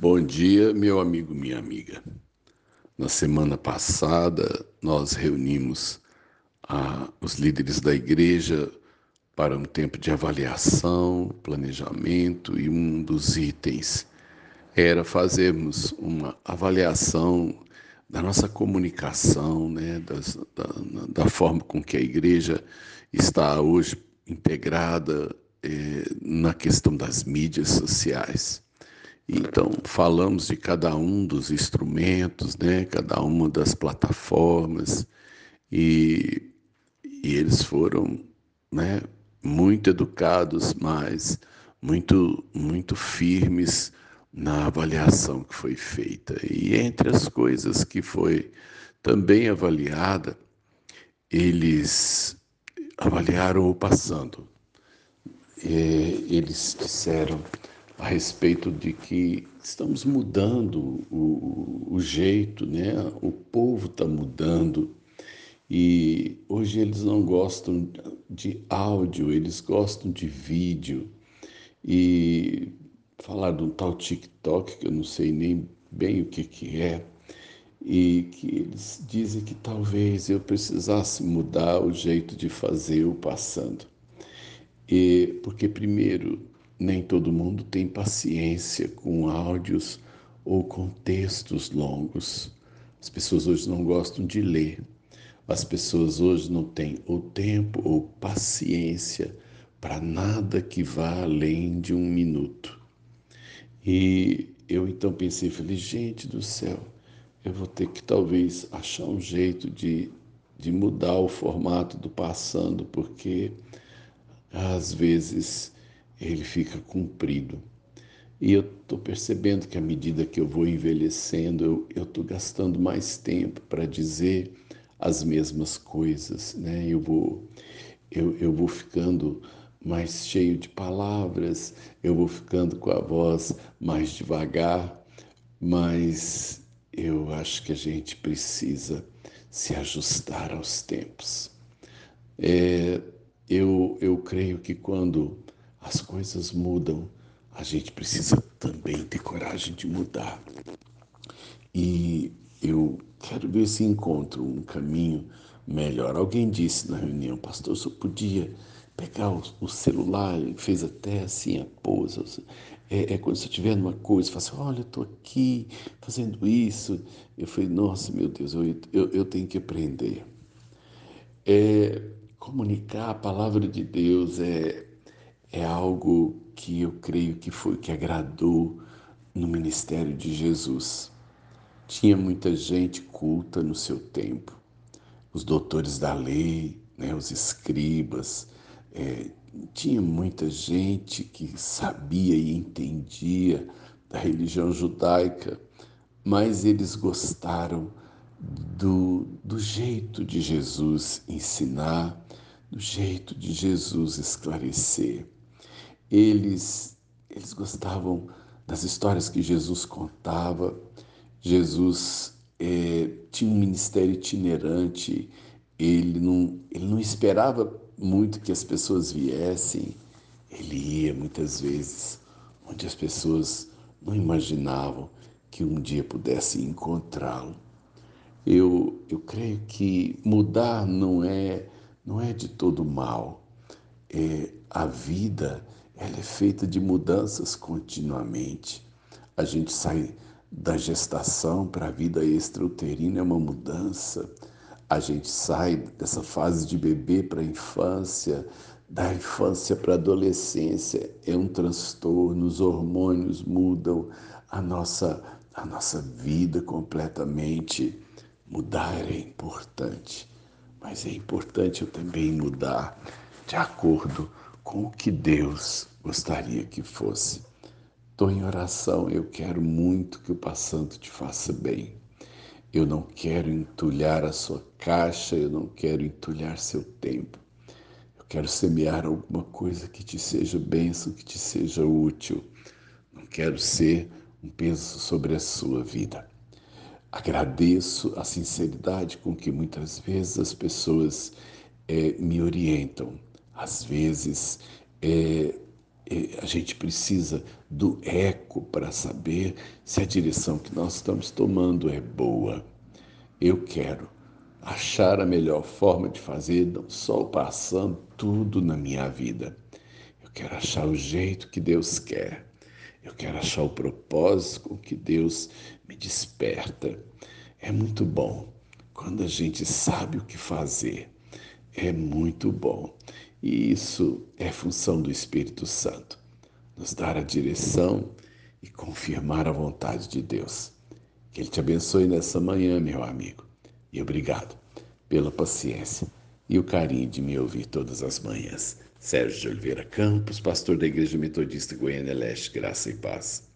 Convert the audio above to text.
Bom dia, meu amigo, minha amiga. Na semana passada, nós reunimos ah, os líderes da igreja para um tempo de avaliação, planejamento, e um dos itens era fazermos uma avaliação da nossa comunicação, né, das, da, da, forma com que a igreja está hoje integrada eh, na questão das mídias sociais. Então, falamos de cada um dos instrumentos, né, cada uma das plataformas, e, e eles foram né, muito educados, mas muito, muito firmes na avaliação que foi feita. E entre as coisas que foi também avaliada, eles avaliaram o passando. E eles disseram a respeito de que estamos mudando o, o jeito, né? O povo está mudando e hoje eles não gostam de áudio, eles gostam de vídeo. E falar de um tal TikTok, que eu não sei nem bem o que, que é, e que eles dizem que talvez eu precisasse mudar o jeito de fazer o passando. E, porque, primeiro, nem todo mundo tem paciência com áudios ou com textos longos. As pessoas hoje não gostam de ler. As pessoas hoje não têm ou tempo ou paciência para nada que vá além de um minuto. E eu então pensei, falei, gente do céu, eu vou ter que talvez achar um jeito de, de mudar o formato do passando, porque às vezes ele fica comprido. E eu estou percebendo que à medida que eu vou envelhecendo, eu estou gastando mais tempo para dizer as mesmas coisas, né? Eu vou, eu, eu vou ficando mais cheio de palavras, eu vou ficando com a voz mais devagar, mas eu acho que a gente precisa se ajustar aos tempos. É, eu, eu creio que quando as coisas mudam, a gente precisa também ter coragem de mudar. E eu quero ver se encontro um caminho melhor. Alguém disse na reunião, pastor, eu podia pegar o, o celular, fez até assim a pose. É, é quando você estiver numa coisa, fala assim, olha, eu estou aqui fazendo isso. Eu falei, nossa, meu Deus, eu, eu, eu tenho que aprender. É, comunicar a palavra de Deus é, é algo que eu creio que foi que agradou no ministério de Jesus. Tinha muita gente culta no seu tempo, os doutores da lei, né, os escribas, é, tinha muita gente que sabia e entendia da religião judaica, mas eles gostaram do, do jeito de Jesus ensinar, do jeito de Jesus esclarecer. Eles, eles gostavam das histórias que Jesus contava. Jesus é, tinha um ministério itinerante, ele não, ele não esperava muito que as pessoas viessem, ele ia muitas vezes onde as pessoas não imaginavam que um dia pudessem encontrá-lo. Eu, eu creio que mudar não é não é de todo mal. É, a vida ela é feita de mudanças continuamente. A gente sai da gestação para a vida extrauterina é uma mudança a gente sai dessa fase de bebê para a infância, da infância para a adolescência, é um transtorno, os hormônios mudam a nossa, a nossa vida completamente. Mudar é importante, mas é importante eu também mudar de acordo com o que Deus gostaria que fosse. Estou em oração, eu quero muito que o passando te faça bem. Eu não quero entulhar a sua caixa, eu não quero entulhar seu tempo. Eu quero semear alguma coisa que te seja bênção, que te seja útil. Não quero ser um peso sobre a sua vida. Agradeço a sinceridade com que muitas vezes as pessoas é, me orientam. Às vezes é, a gente precisa do eco para saber se a direção que nós estamos tomando é boa. Eu quero achar a melhor forma de fazer, não só passando tudo na minha vida. Eu quero achar o jeito que Deus quer. Eu quero achar o propósito com que Deus me desperta. É muito bom quando a gente sabe o que fazer. É muito bom. E isso é função do Espírito Santo nos dar a direção e confirmar a vontade de Deus. Que Ele te abençoe nessa manhã, meu amigo. E obrigado pela paciência e o carinho de me ouvir todas as manhãs. Sérgio de Oliveira Campos, pastor da Igreja Metodista Goiânia Leste, Graça e Paz.